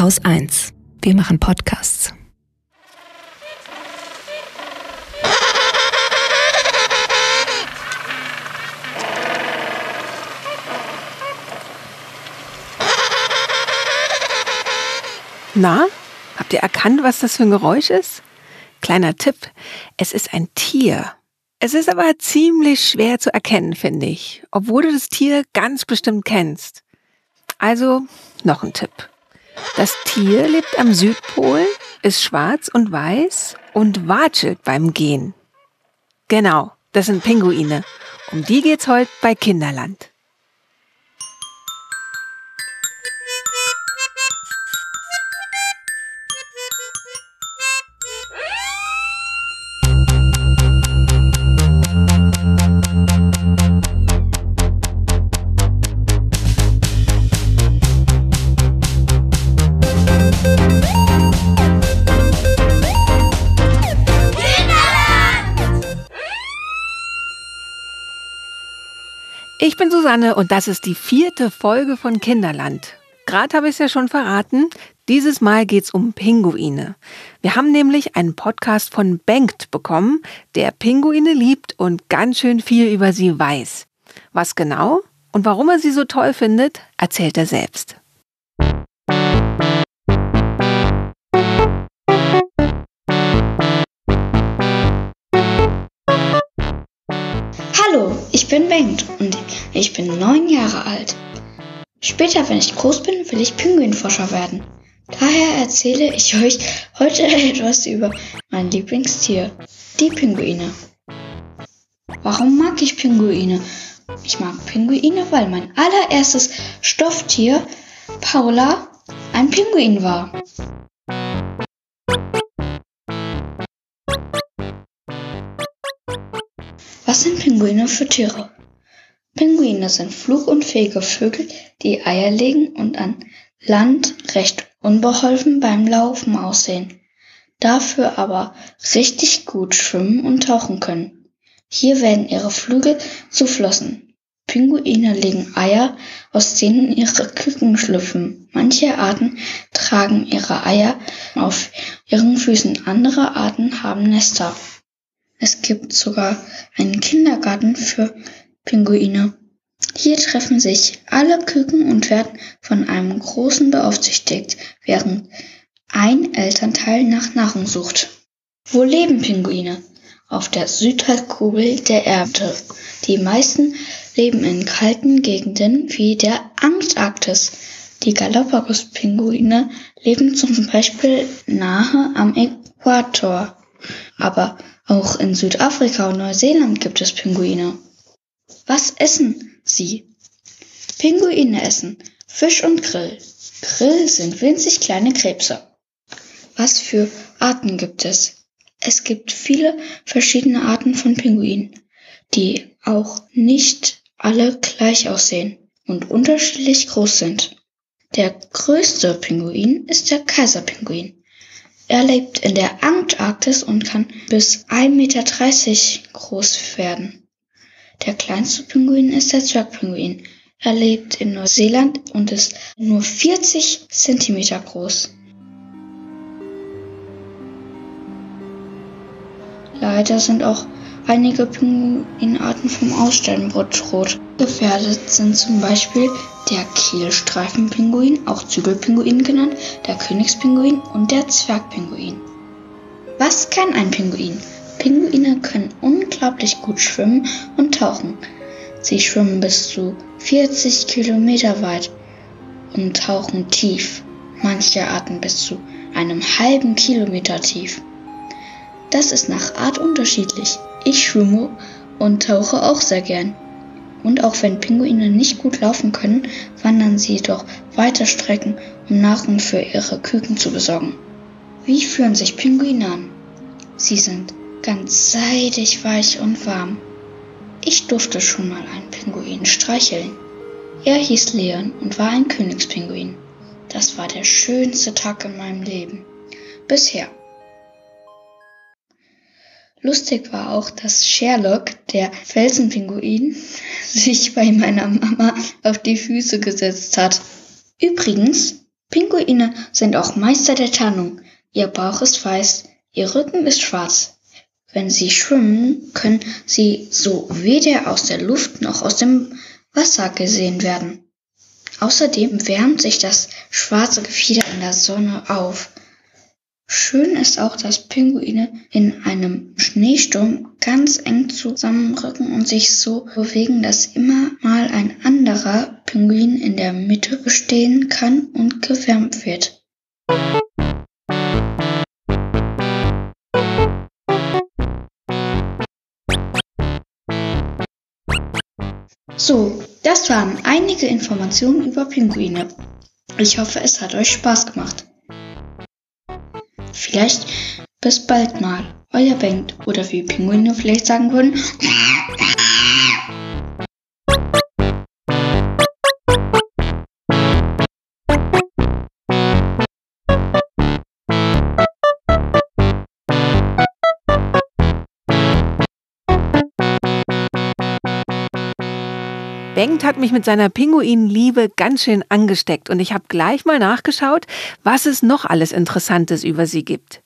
Haus 1. Wir machen Podcasts. Na, habt ihr erkannt, was das für ein Geräusch ist? Kleiner Tipp, es ist ein Tier. Es ist aber ziemlich schwer zu erkennen, finde ich, obwohl du das Tier ganz bestimmt kennst. Also noch ein Tipp. Das Tier lebt am Südpol, ist schwarz und weiß und watschelt beim Gehen. Genau, das sind Pinguine. Um die geht's heute bei Kinderland. Ich bin Susanne und das ist die vierte Folge von Kinderland. Gerade habe ich es ja schon verraten. Dieses Mal geht es um Pinguine. Wir haben nämlich einen Podcast von Bengt bekommen, der Pinguine liebt und ganz schön viel über sie weiß. Was genau und warum er sie so toll findet, erzählt er selbst. Bin Bengt und ich bin neun Jahre alt. Später, wenn ich groß bin, will ich Pinguinforscher werden. Daher erzähle ich euch heute etwas über mein Lieblingstier, die Pinguine. Warum mag ich Pinguine? Ich mag Pinguine, weil mein allererstes Stofftier, Paula, ein Pinguin war. Was sind Pinguine für Tiere? Pinguine sind flugunfähige Vögel, die Eier legen und an Land recht unbeholfen beim Laufen aussehen, dafür aber richtig gut schwimmen und tauchen können. Hier werden ihre Flügel zu Flossen. Pinguine legen Eier, aus denen ihre Küken schlüpfen. Manche Arten tragen ihre Eier auf ihren Füßen, andere Arten haben Nester. Es gibt sogar einen Kindergarten für Pinguine. Hier treffen sich alle Küken und werden von einem Großen beaufsichtigt, während ein Elternteil nach Nahrung sucht. Wo leben Pinguine? Auf der Südhalbkugel der Erde. Die meisten leben in kalten Gegenden wie der Antarktis. Die Galapagos-Pinguine leben zum Beispiel nahe am Äquator. Aber auch in Südafrika und Neuseeland gibt es Pinguine. Was essen sie? Pinguine essen Fisch und Grill. Grill sind winzig kleine Krebse. Was für Arten gibt es? Es gibt viele verschiedene Arten von Pinguinen, die auch nicht alle gleich aussehen und unterschiedlich groß sind. Der größte Pinguin ist der Kaiserpinguin. Er lebt in der Antarktis und kann bis 1,30 Meter groß werden. Der kleinste Pinguin ist der Zwergpinguin. Er lebt in Neuseeland und ist nur 40 Zentimeter groß. Leider sind auch einige Pinguinarten vom Aussterben bedroht. Gefährdet sind zum Beispiel der Kehlstreifenpinguin, auch Zügelpinguin genannt, der Königspinguin und der Zwergpinguin. Was kann ein Pinguin? Pinguine können unglaublich gut schwimmen und tauchen. Sie schwimmen bis zu 40 Kilometer weit und tauchen tief, manche Arten bis zu einem halben Kilometer tief. Das ist nach Art unterschiedlich. Ich schwimme und tauche auch sehr gern. Und auch wenn Pinguine nicht gut laufen können, wandern sie doch weite Strecken, um Nahrung für ihre Küken zu besorgen. Wie fühlen sich Pinguine an? Sie sind ganz seidig, weich und warm. Ich durfte schon mal einen Pinguin streicheln. Er hieß Leon und war ein Königspinguin. Das war der schönste Tag in meinem Leben. Bisher. Lustig war auch, dass Sherlock, der Felsenpinguin, sich bei meiner Mama auf die Füße gesetzt hat. Übrigens, Pinguine sind auch Meister der Tarnung. Ihr Bauch ist weiß, ihr Rücken ist schwarz. Wenn sie schwimmen, können sie so weder aus der Luft noch aus dem Wasser gesehen werden. Außerdem wärmt sich das schwarze Gefieder in der Sonne auf. Schön ist auch, dass Pinguine in einem Schneesturm ganz eng zusammenrücken und sich so bewegen, dass immer mal ein anderer Pinguin in der Mitte stehen kann und gewärmt wird. So, das waren einige Informationen über Pinguine. Ich hoffe, es hat euch Spaß gemacht. Vielleicht bis bald mal, euer Bengt oder wie Pinguine vielleicht sagen würden. Bengt hat mich mit seiner Pinguinliebe ganz schön angesteckt und ich habe gleich mal nachgeschaut, was es noch alles Interessantes über sie gibt.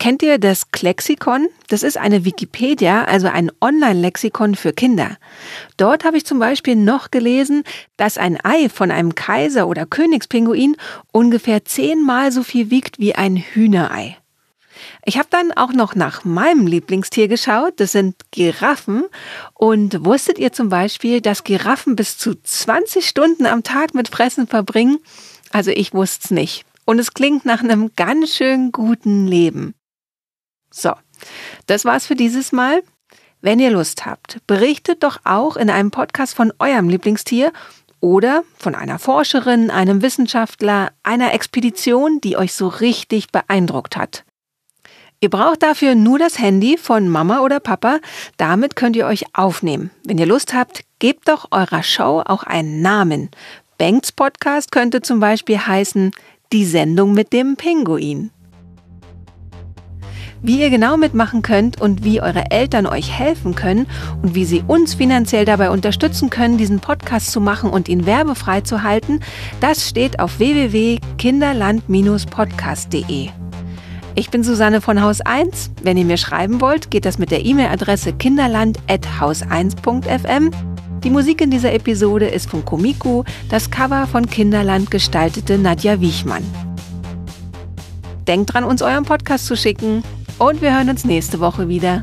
Kennt ihr das Klexikon? Das ist eine Wikipedia, also ein Online-Lexikon für Kinder. Dort habe ich zum Beispiel noch gelesen, dass ein Ei von einem Kaiser- oder Königspinguin ungefähr zehnmal so viel wiegt wie ein Hühnerei. Ich habe dann auch noch nach meinem Lieblingstier geschaut. Das sind Giraffen. Und wusstet ihr zum Beispiel, dass Giraffen bis zu 20 Stunden am Tag mit Fressen verbringen? Also ich wusste es nicht. Und es klingt nach einem ganz schön guten Leben. So, das war's für dieses Mal. Wenn ihr Lust habt, berichtet doch auch in einem Podcast von eurem Lieblingstier oder von einer Forscherin, einem Wissenschaftler, einer Expedition, die euch so richtig beeindruckt hat. Ihr braucht dafür nur das Handy von Mama oder Papa. Damit könnt ihr euch aufnehmen. Wenn ihr Lust habt, gebt doch eurer Show auch einen Namen. Banks Podcast könnte zum Beispiel heißen Die Sendung mit dem Pinguin. Wie ihr genau mitmachen könnt und wie eure Eltern euch helfen können und wie sie uns finanziell dabei unterstützen können, diesen Podcast zu machen und ihn werbefrei zu halten, das steht auf www.kinderland-podcast.de. Ich bin Susanne von Haus 1. Wenn ihr mir schreiben wollt, geht das mit der E-Mail-Adresse kinderland.haus1.fm. Die Musik in dieser Episode ist von Komiku, das Cover von Kinderland gestaltete Nadja Wiechmann. Denkt dran, uns euren Podcast zu schicken und wir hören uns nächste Woche wieder.